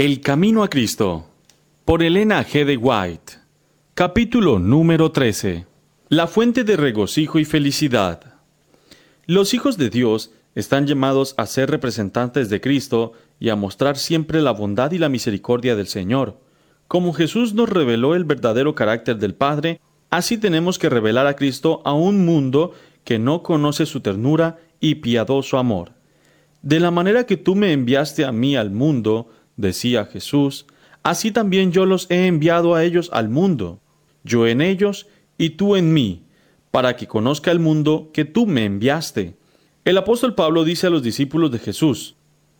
El Camino a Cristo, por Elena G. de White. Capítulo número 13. La fuente de regocijo y felicidad. Los hijos de Dios están llamados a ser representantes de Cristo y a mostrar siempre la bondad y la misericordia del Señor. Como Jesús nos reveló el verdadero carácter del Padre, así tenemos que revelar a Cristo a un mundo que no conoce su ternura y piadoso amor. De la manera que tú me enviaste a mí al mundo, decía Jesús, así también yo los he enviado a ellos al mundo, yo en ellos y tú en mí, para que conozca el mundo que tú me enviaste. El apóstol Pablo dice a los discípulos de Jesús,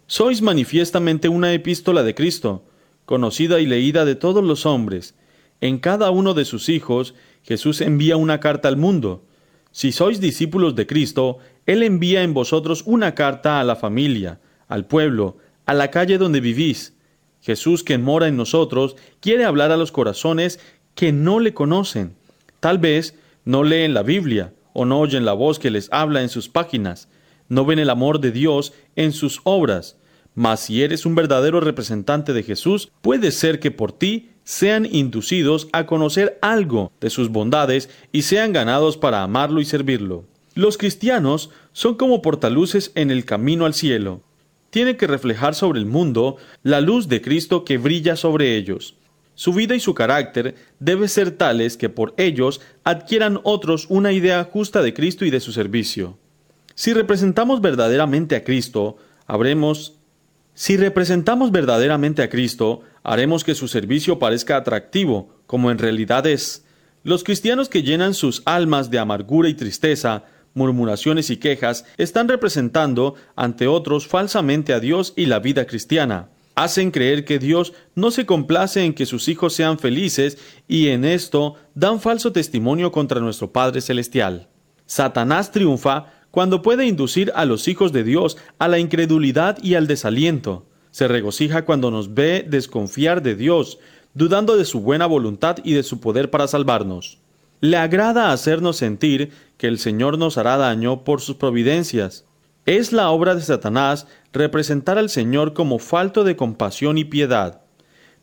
Sois manifiestamente una epístola de Cristo, conocida y leída de todos los hombres. En cada uno de sus hijos Jesús envía una carta al mundo. Si sois discípulos de Cristo, Él envía en vosotros una carta a la familia, al pueblo, a la calle donde vivís. Jesús, que mora en nosotros, quiere hablar a los corazones que no le conocen. Tal vez no leen la Biblia o no oyen la voz que les habla en sus páginas, no ven el amor de Dios en sus obras. Mas si eres un verdadero representante de Jesús, puede ser que por ti sean inducidos a conocer algo de sus bondades y sean ganados para amarlo y servirlo. Los cristianos son como portaluces en el camino al cielo tiene que reflejar sobre el mundo la luz de Cristo que brilla sobre ellos. Su vida y su carácter deben ser tales que por ellos adquieran otros una idea justa de Cristo y de su servicio. Si representamos verdaderamente a Cristo, habremos si representamos verdaderamente a Cristo, haremos que su servicio parezca atractivo, como en realidad es. Los cristianos que llenan sus almas de amargura y tristeza murmuraciones y quejas están representando ante otros falsamente a Dios y la vida cristiana. Hacen creer que Dios no se complace en que sus hijos sean felices y en esto dan falso testimonio contra nuestro Padre Celestial. Satanás triunfa cuando puede inducir a los hijos de Dios a la incredulidad y al desaliento. Se regocija cuando nos ve desconfiar de Dios, dudando de su buena voluntad y de su poder para salvarnos. Le agrada hacernos sentir que el Señor nos hará daño por sus providencias. Es la obra de Satanás representar al Señor como falto de compasión y piedad.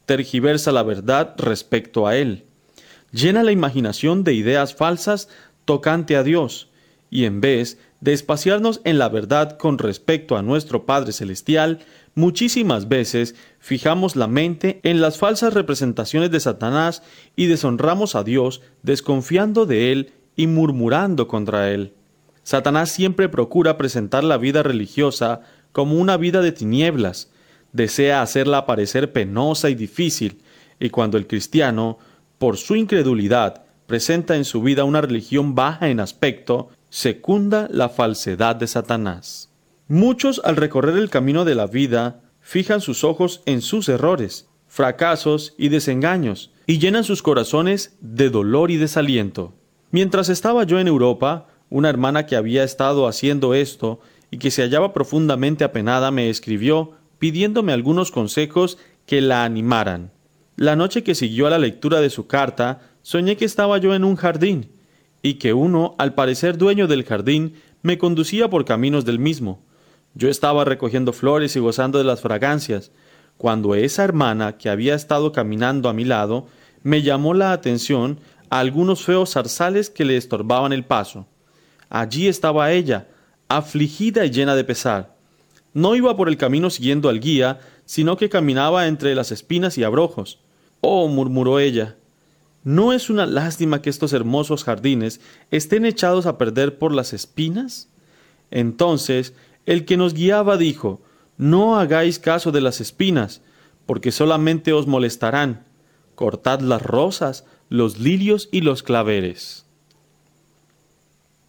Tergiversa la verdad respecto a Él. Llena la imaginación de ideas falsas tocante a Dios, y en vez de espaciarnos en la verdad con respecto a nuestro Padre Celestial, muchísimas veces fijamos la mente en las falsas representaciones de Satanás y deshonramos a Dios desconfiando de Él y murmurando contra Él. Satanás siempre procura presentar la vida religiosa como una vida de tinieblas, desea hacerla parecer penosa y difícil, y cuando el cristiano, por su incredulidad, presenta en su vida una religión baja en aspecto, secunda la falsedad de Satanás. Muchos al recorrer el camino de la vida fijan sus ojos en sus errores, fracasos y desengaños, y llenan sus corazones de dolor y desaliento. Mientras estaba yo en Europa, una hermana que había estado haciendo esto y que se hallaba profundamente apenada me escribió pidiéndome algunos consejos que la animaran. La noche que siguió a la lectura de su carta, soñé que estaba yo en un jardín, y que uno, al parecer dueño del jardín, me conducía por caminos del mismo. Yo estaba recogiendo flores y gozando de las fragancias, cuando esa hermana que había estado caminando a mi lado me llamó la atención a algunos feos zarzales que le estorbaban el paso. Allí estaba ella, afligida y llena de pesar. No iba por el camino siguiendo al guía, sino que caminaba entre las espinas y abrojos. Oh, murmuró ella, ¿no es una lástima que estos hermosos jardines estén echados a perder por las espinas? Entonces el que nos guiaba dijo, No hagáis caso de las espinas, porque solamente os molestarán. Cortad las rosas, los lirios y los claveres.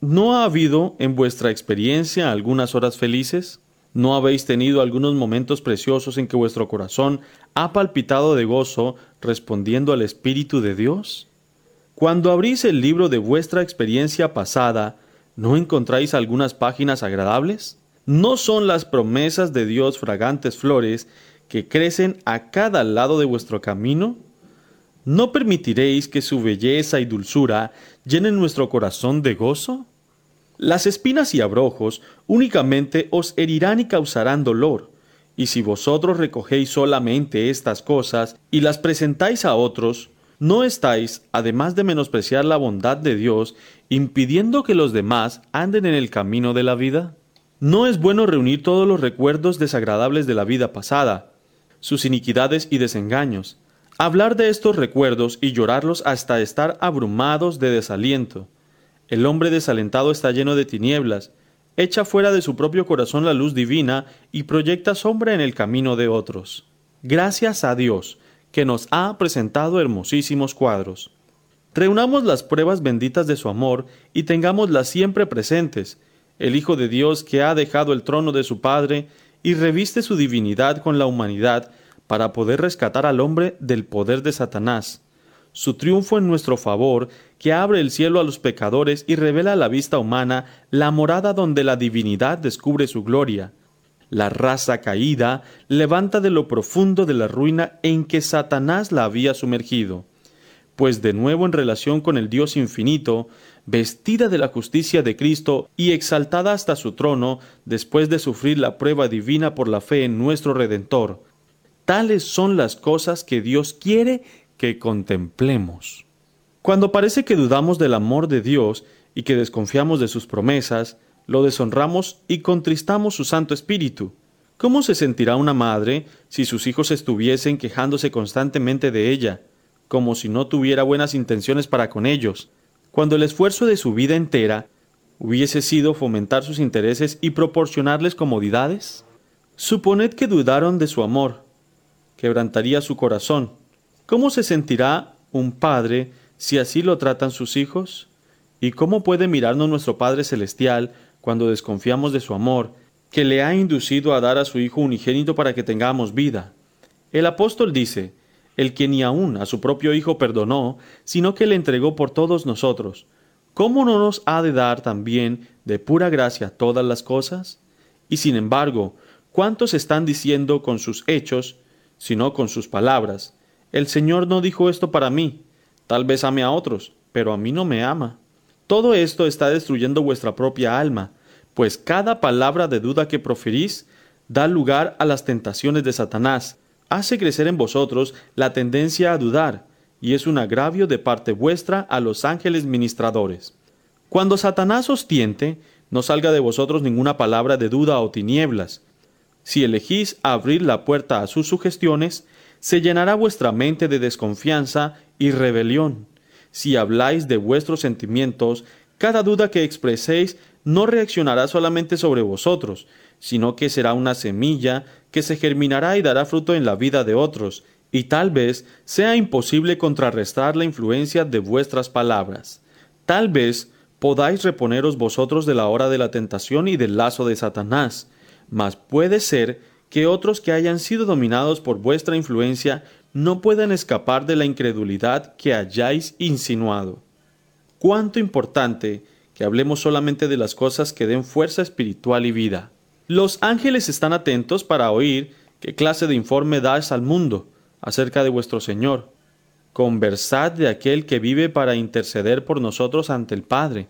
¿No ha habido en vuestra experiencia algunas horas felices? ¿No habéis tenido algunos momentos preciosos en que vuestro corazón ha palpitado de gozo respondiendo al Espíritu de Dios? Cuando abrís el libro de vuestra experiencia pasada, ¿no encontráis algunas páginas agradables? ¿No son las promesas de Dios fragantes flores que crecen a cada lado de vuestro camino? ¿No permitiréis que su belleza y dulzura llenen nuestro corazón de gozo? Las espinas y abrojos únicamente os herirán y causarán dolor, Y si vosotros recogéis solamente estas cosas y las presentáis a otros, ¿no estáis, además de menospreciar la bondad de Dios, impidiendo que los demás anden en el camino de la vida? No es bueno reunir todos los recuerdos desagradables de la vida pasada, sus iniquidades y desengaños, hablar de estos recuerdos y llorarlos hasta estar abrumados de desaliento. El hombre desalentado está lleno de tinieblas, echa fuera de su propio corazón la luz divina y proyecta sombra en el camino de otros. Gracias a Dios, que nos ha presentado hermosísimos cuadros. Reunamos las pruebas benditas de su amor y tengámoslas siempre presentes. El Hijo de Dios que ha dejado el trono de su Padre y reviste su divinidad con la humanidad para poder rescatar al hombre del poder de Satanás su triunfo en nuestro favor, que abre el cielo a los pecadores y revela a la vista humana la morada donde la divinidad descubre su gloria. La raza caída levanta de lo profundo de la ruina en que Satanás la había sumergido, pues de nuevo en relación con el Dios infinito, vestida de la justicia de Cristo y exaltada hasta su trono, después de sufrir la prueba divina por la fe en nuestro Redentor. Tales son las cosas que Dios quiere que contemplemos. Cuando parece que dudamos del amor de Dios y que desconfiamos de sus promesas, lo deshonramos y contristamos su Santo Espíritu. ¿Cómo se sentirá una madre si sus hijos estuviesen quejándose constantemente de ella, como si no tuviera buenas intenciones para con ellos, cuando el esfuerzo de su vida entera hubiese sido fomentar sus intereses y proporcionarles comodidades? Suponed que dudaron de su amor, quebrantaría su corazón, ¿Cómo se sentirá un padre si así lo tratan sus hijos? ¿Y cómo puede mirarnos nuestro Padre Celestial cuando desconfiamos de su amor, que le ha inducido a dar a su Hijo unigénito para que tengamos vida? El apóstol dice, el que ni aun a su propio Hijo perdonó, sino que le entregó por todos nosotros, ¿cómo no nos ha de dar también de pura gracia todas las cosas? Y sin embargo, ¿cuántos están diciendo con sus hechos, sino con sus palabras? El Señor no dijo esto para mí. Tal vez ame a otros, pero a mí no me ama. Todo esto está destruyendo vuestra propia alma, pues cada palabra de duda que proferís da lugar a las tentaciones de Satanás, hace crecer en vosotros la tendencia a dudar, y es un agravio de parte vuestra a los ángeles ministradores. Cuando Satanás os tiente, no salga de vosotros ninguna palabra de duda o tinieblas. Si elegís abrir la puerta a sus sugestiones, se llenará vuestra mente de desconfianza y rebelión. Si habláis de vuestros sentimientos, cada duda que expreséis no reaccionará solamente sobre vosotros, sino que será una semilla que se germinará y dará fruto en la vida de otros, y tal vez sea imposible contrarrestar la influencia de vuestras palabras. Tal vez podáis reponeros vosotros de la hora de la tentación y del lazo de Satanás, mas puede ser que otros que hayan sido dominados por vuestra influencia no puedan escapar de la incredulidad que hayáis insinuado. Cuánto importante que hablemos solamente de las cosas que den fuerza espiritual y vida. Los ángeles están atentos para oír qué clase de informe dais al mundo acerca de vuestro Señor. Conversad de aquel que vive para interceder por nosotros ante el Padre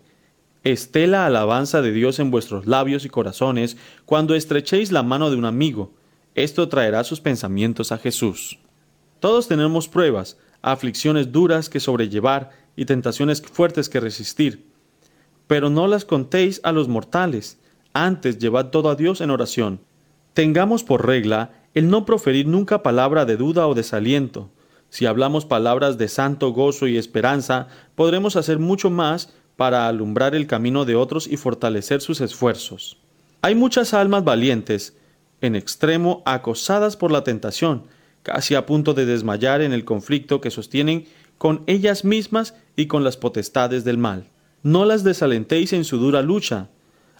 esté la alabanza de Dios en vuestros labios y corazones cuando estrechéis la mano de un amigo. Esto traerá sus pensamientos a Jesús. Todos tenemos pruebas, aflicciones duras que sobrellevar y tentaciones fuertes que resistir. Pero no las contéis a los mortales, antes llevad todo a Dios en oración. Tengamos por regla el no proferir nunca palabra de duda o desaliento. Si hablamos palabras de santo gozo y esperanza, podremos hacer mucho más para alumbrar el camino de otros y fortalecer sus esfuerzos. Hay muchas almas valientes, en extremo acosadas por la tentación, casi a punto de desmayar en el conflicto que sostienen con ellas mismas y con las potestades del mal. No las desalentéis en su dura lucha,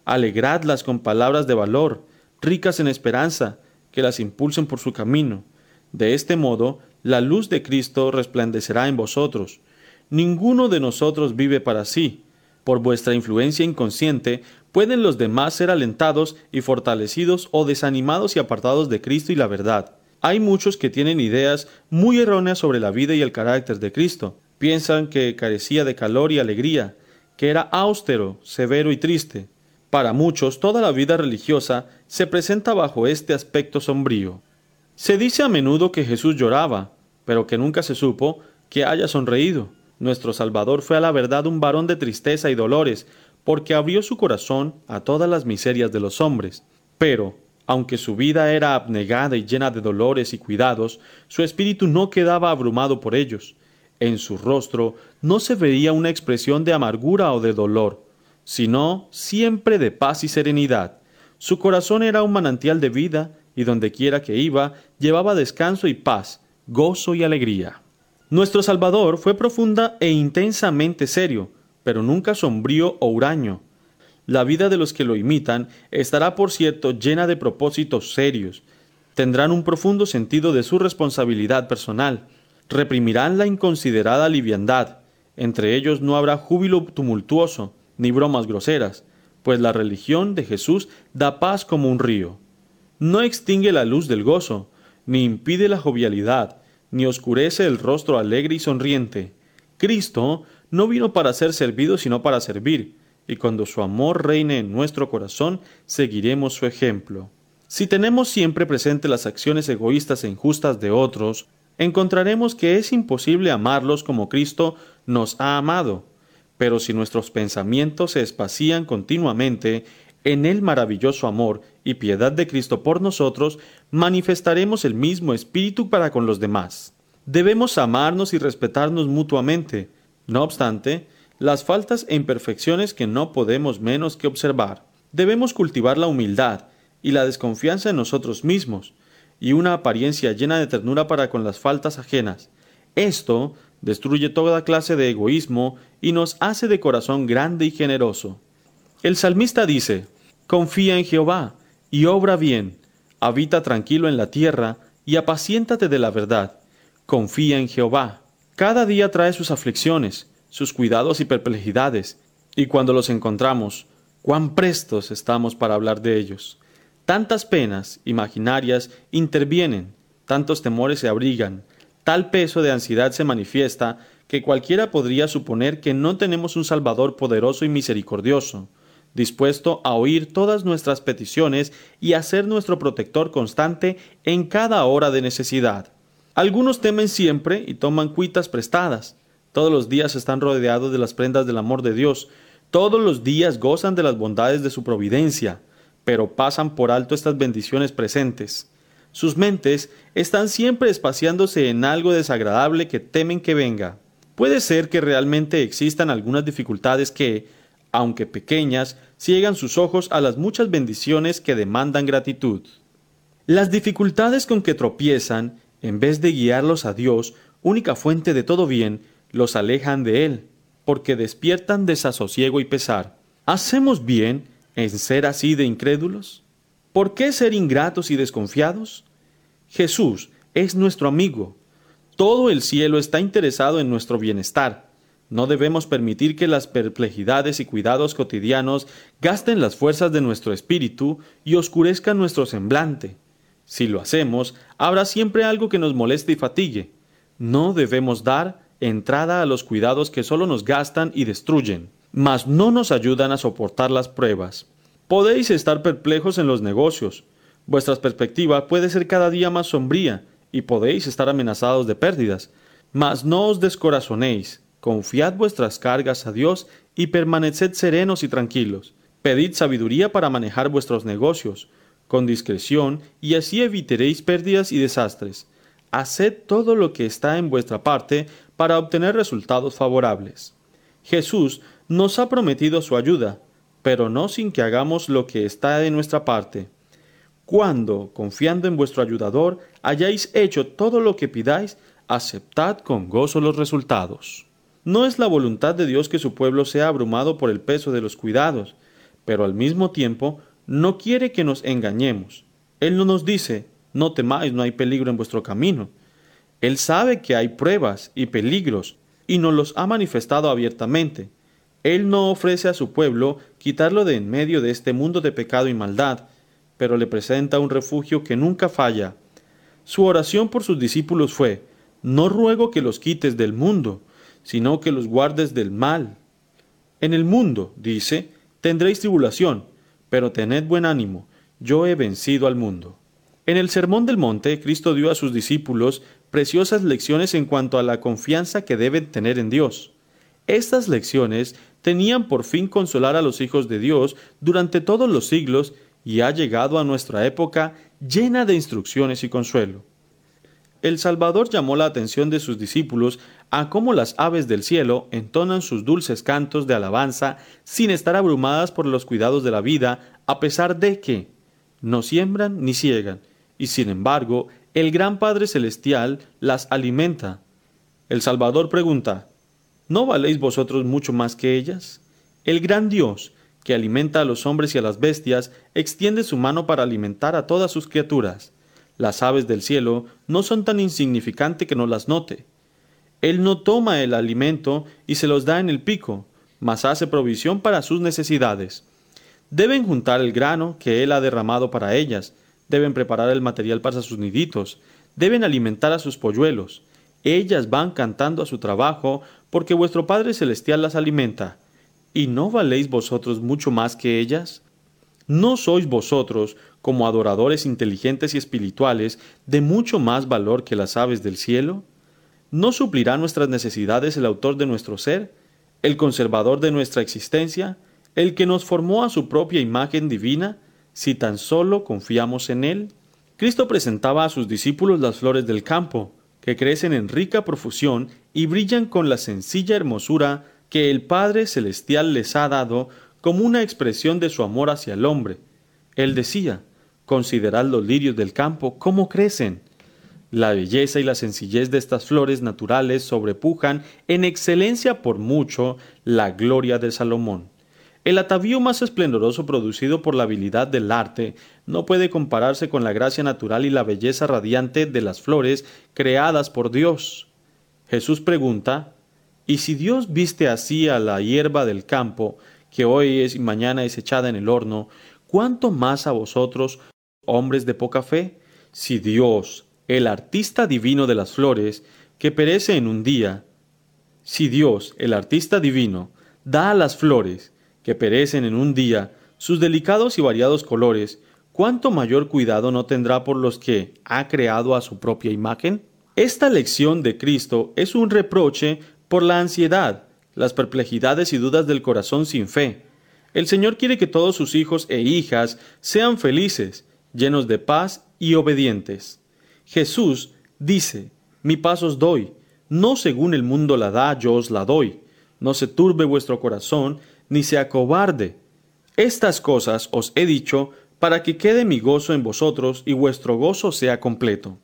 alegradlas con palabras de valor, ricas en esperanza, que las impulsen por su camino. De este modo, la luz de Cristo resplandecerá en vosotros. Ninguno de nosotros vive para sí, por vuestra influencia inconsciente, pueden los demás ser alentados y fortalecidos o desanimados y apartados de Cristo y la verdad. Hay muchos que tienen ideas muy erróneas sobre la vida y el carácter de Cristo. Piensan que carecía de calor y alegría, que era austero, severo y triste. Para muchos, toda la vida religiosa se presenta bajo este aspecto sombrío. Se dice a menudo que Jesús lloraba, pero que nunca se supo que haya sonreído. Nuestro Salvador fue a la verdad un varón de tristeza y dolores, porque abrió su corazón a todas las miserias de los hombres. Pero, aunque su vida era abnegada y llena de dolores y cuidados, su espíritu no quedaba abrumado por ellos. En su rostro no se veía una expresión de amargura o de dolor, sino siempre de paz y serenidad. Su corazón era un manantial de vida, y donde quiera que iba, llevaba descanso y paz, gozo y alegría. Nuestro Salvador fue profunda e intensamente serio, pero nunca sombrío o huraño. La vida de los que lo imitan estará, por cierto, llena de propósitos serios. Tendrán un profundo sentido de su responsabilidad personal. Reprimirán la inconsiderada liviandad. Entre ellos no habrá júbilo tumultuoso, ni bromas groseras, pues la religión de Jesús da paz como un río. No extingue la luz del gozo, ni impide la jovialidad, ni oscurece el rostro alegre y sonriente. Cristo no vino para ser servido, sino para servir, y cuando su amor reine en nuestro corazón, seguiremos su ejemplo. Si tenemos siempre presente las acciones egoístas e injustas de otros, encontraremos que es imposible amarlos como Cristo nos ha amado. Pero si nuestros pensamientos se espacían continuamente en el maravilloso amor y piedad de Cristo por nosotros, manifestaremos el mismo espíritu para con los demás. Debemos amarnos y respetarnos mutuamente. No obstante, las faltas e imperfecciones que no podemos menos que observar. Debemos cultivar la humildad y la desconfianza en nosotros mismos, y una apariencia llena de ternura para con las faltas ajenas. Esto destruye toda clase de egoísmo y nos hace de corazón grande y generoso. El salmista dice, Confía en Jehová y obra bien, habita tranquilo en la tierra y apaciéntate de la verdad. Confía en Jehová. Cada día trae sus aflicciones, sus cuidados y perplejidades, y cuando los encontramos, cuán prestos estamos para hablar de ellos. Tantas penas imaginarias intervienen, tantos temores se abrigan, tal peso de ansiedad se manifiesta, que cualquiera podría suponer que no tenemos un Salvador poderoso y misericordioso, dispuesto a oír todas nuestras peticiones y a ser nuestro protector constante en cada hora de necesidad. Algunos temen siempre y toman cuitas prestadas. Todos los días están rodeados de las prendas del amor de Dios. Todos los días gozan de las bondades de su providencia pero pasan por alto estas bendiciones presentes. Sus mentes están siempre espaciándose en algo desagradable que temen que venga. Puede ser que realmente existan algunas dificultades que, aunque pequeñas, ciegan sus ojos a las muchas bendiciones que demandan gratitud. Las dificultades con que tropiezan, en vez de guiarlos a Dios, única fuente de todo bien, los alejan de Él, porque despiertan desasosiego y pesar. ¿Hacemos bien en ser así de incrédulos? ¿Por qué ser ingratos y desconfiados? Jesús es nuestro amigo. Todo el cielo está interesado en nuestro bienestar. No debemos permitir que las perplejidades y cuidados cotidianos gasten las fuerzas de nuestro espíritu y oscurezcan nuestro semblante. Si lo hacemos, habrá siempre algo que nos moleste y fatigue. No debemos dar entrada a los cuidados que solo nos gastan y destruyen mas no nos ayudan a soportar las pruebas. Podéis estar perplejos en los negocios. Vuestra perspectiva puede ser cada día más sombría y podéis estar amenazados de pérdidas. Mas no os descorazonéis. Confiad vuestras cargas a Dios y permaneced serenos y tranquilos. Pedid sabiduría para manejar vuestros negocios, con discreción, y así evitaréis pérdidas y desastres. Haced todo lo que está en vuestra parte para obtener resultados favorables. Jesús nos ha prometido su ayuda, pero no sin que hagamos lo que está de nuestra parte. Cuando, confiando en vuestro ayudador, hayáis hecho todo lo que pidáis, aceptad con gozo los resultados. No es la voluntad de Dios que su pueblo sea abrumado por el peso de los cuidados, pero al mismo tiempo no quiere que nos engañemos. Él no nos dice, no temáis, no hay peligro en vuestro camino. Él sabe que hay pruebas y peligros, y nos los ha manifestado abiertamente. Él no ofrece a su pueblo quitarlo de en medio de este mundo de pecado y maldad, pero le presenta un refugio que nunca falla. Su oración por sus discípulos fue, No ruego que los quites del mundo, sino que los guardes del mal. En el mundo, dice, tendréis tribulación, pero tened buen ánimo, yo he vencido al mundo. En el Sermón del Monte, Cristo dio a sus discípulos preciosas lecciones en cuanto a la confianza que deben tener en Dios. Estas lecciones tenían por fin consolar a los hijos de Dios durante todos los siglos y ha llegado a nuestra época llena de instrucciones y consuelo. El Salvador llamó la atención de sus discípulos a cómo las aves del cielo entonan sus dulces cantos de alabanza sin estar abrumadas por los cuidados de la vida, a pesar de que no siembran ni ciegan, y sin embargo el gran Padre Celestial las alimenta. El Salvador pregunta, ¿No valéis vosotros mucho más que ellas? El gran Dios, que alimenta a los hombres y a las bestias, extiende su mano para alimentar a todas sus criaturas. Las aves del cielo no son tan insignificantes que no las note. Él no toma el alimento y se los da en el pico, mas hace provisión para sus necesidades. Deben juntar el grano que Él ha derramado para ellas, deben preparar el material para sus niditos, deben alimentar a sus polluelos. Ellas van cantando a su trabajo, porque vuestro Padre Celestial las alimenta. ¿Y no valéis vosotros mucho más que ellas? ¿No sois vosotros, como adoradores inteligentes y espirituales, de mucho más valor que las aves del cielo? ¿No suplirá nuestras necesidades el autor de nuestro ser, el conservador de nuestra existencia, el que nos formó a su propia imagen divina, si tan solo confiamos en él? Cristo presentaba a sus discípulos las flores del campo, que crecen en rica profusión y brillan con la sencilla hermosura que el Padre Celestial les ha dado como una expresión de su amor hacia el hombre. Él decía, considerad los lirios del campo, cómo crecen. La belleza y la sencillez de estas flores naturales sobrepujan en excelencia por mucho la gloria de Salomón. El atavío más esplendoroso producido por la habilidad del arte no puede compararse con la gracia natural y la belleza radiante de las flores creadas por Dios. Jesús pregunta, ¿y si Dios viste así a la hierba del campo, que hoy es y mañana es echada en el horno, ¿cuánto más a vosotros, hombres de poca fe? Si Dios, el artista divino de las flores, que perece en un día, si Dios, el artista divino, da a las flores, que perecen en un día, sus delicados y variados colores, ¿cuánto mayor cuidado no tendrá por los que ha creado a su propia imagen? Esta lección de Cristo es un reproche por la ansiedad, las perplejidades y dudas del corazón sin fe. El Señor quiere que todos sus hijos e hijas sean felices, llenos de paz y obedientes. Jesús dice, Mi paz os doy, no según el mundo la da, yo os la doy. No se turbe vuestro corazón, ni se acobarde. Estas cosas os he dicho para que quede mi gozo en vosotros y vuestro gozo sea completo.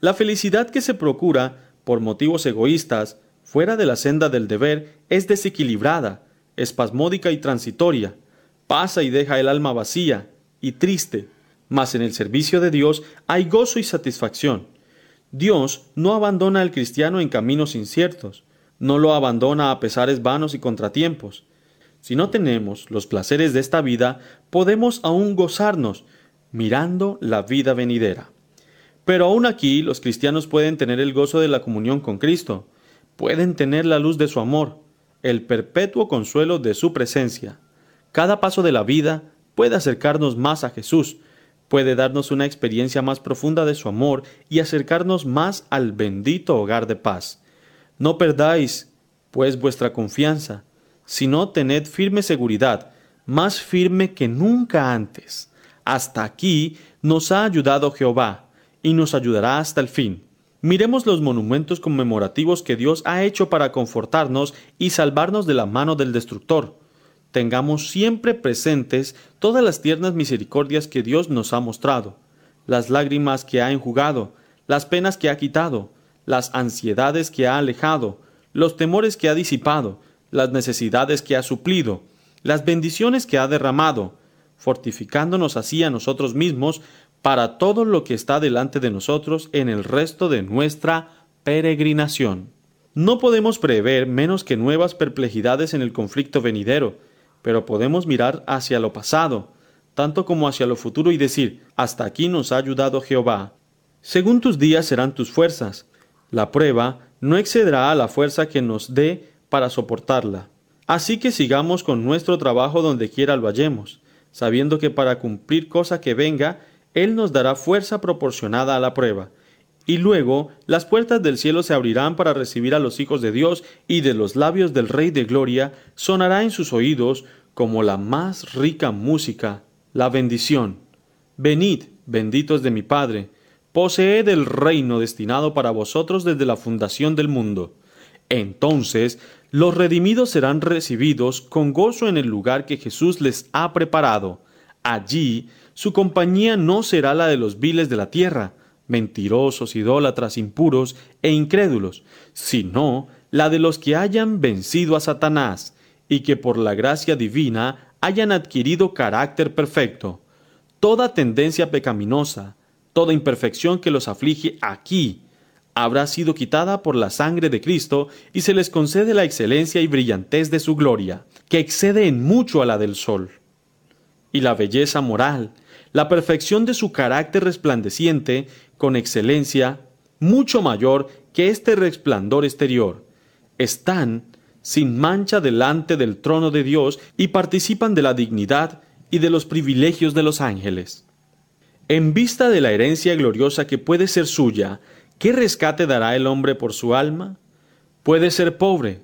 La felicidad que se procura por motivos egoístas fuera de la senda del deber, es desequilibrada, espasmódica y transitoria, pasa y deja el alma vacía y triste, mas en el servicio de Dios hay gozo y satisfacción. Dios no abandona al cristiano en caminos inciertos, no lo abandona a pesares vanos y contratiempos. Si no tenemos los placeres de esta vida, podemos aún gozarnos mirando la vida venidera. Pero aún aquí los cristianos pueden tener el gozo de la comunión con Cristo, pueden tener la luz de su amor, el perpetuo consuelo de su presencia. Cada paso de la vida puede acercarnos más a Jesús, puede darnos una experiencia más profunda de su amor y acercarnos más al bendito hogar de paz. No perdáis, pues, vuestra confianza, sino tened firme seguridad, más firme que nunca antes. Hasta aquí nos ha ayudado Jehová, y nos ayudará hasta el fin. Miremos los monumentos conmemorativos que Dios ha hecho para confortarnos y salvarnos de la mano del destructor. Tengamos siempre presentes todas las tiernas misericordias que Dios nos ha mostrado, las lágrimas que ha enjugado, las penas que ha quitado, las ansiedades que ha alejado, los temores que ha disipado, las necesidades que ha suplido, las bendiciones que ha derramado, fortificándonos así a nosotros mismos para todo lo que está delante de nosotros en el resto de nuestra peregrinación. No podemos prever menos que nuevas perplejidades en el conflicto venidero, pero podemos mirar hacia lo pasado, tanto como hacia lo futuro y decir, hasta aquí nos ha ayudado Jehová. Según tus días serán tus fuerzas. La prueba no excederá a la fuerza que nos dé para soportarla. Así que sigamos con nuestro trabajo donde quiera lo hallemos sabiendo que para cumplir cosa que venga, Él nos dará fuerza proporcionada a la prueba. Y luego las puertas del cielo se abrirán para recibir a los hijos de Dios, y de los labios del Rey de Gloria sonará en sus oídos como la más rica música, la bendición. Venid, benditos de mi Padre, poseed el reino destinado para vosotros desde la fundación del mundo. Entonces los redimidos serán recibidos con gozo en el lugar que Jesús les ha preparado. Allí su compañía no será la de los viles de la tierra, mentirosos, idólatras, impuros e incrédulos, sino la de los que hayan vencido a Satanás y que por la gracia divina hayan adquirido carácter perfecto. Toda tendencia pecaminosa, toda imperfección que los aflige aquí, habrá sido quitada por la sangre de Cristo y se les concede la excelencia y brillantez de su gloria, que excede en mucho a la del sol. Y la belleza moral, la perfección de su carácter resplandeciente, con excelencia, mucho mayor que este resplandor exterior, están sin mancha delante del trono de Dios y participan de la dignidad y de los privilegios de los ángeles. En vista de la herencia gloriosa que puede ser suya, ¿Qué rescate dará el hombre por su alma? Puede ser pobre.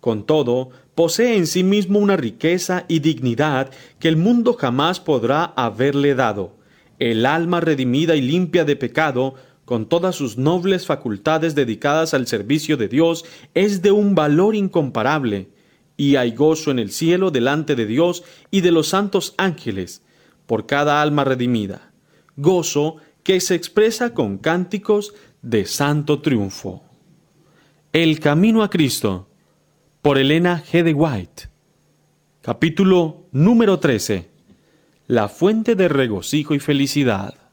Con todo, posee en sí mismo una riqueza y dignidad que el mundo jamás podrá haberle dado. El alma redimida y limpia de pecado, con todas sus nobles facultades dedicadas al servicio de Dios, es de un valor incomparable, y hay gozo en el cielo delante de Dios y de los santos ángeles, por cada alma redimida. Gozo que se expresa con cánticos de santo triunfo. El camino a Cristo, por Elena G. de White. Capítulo número 13. La fuente de regocijo y felicidad.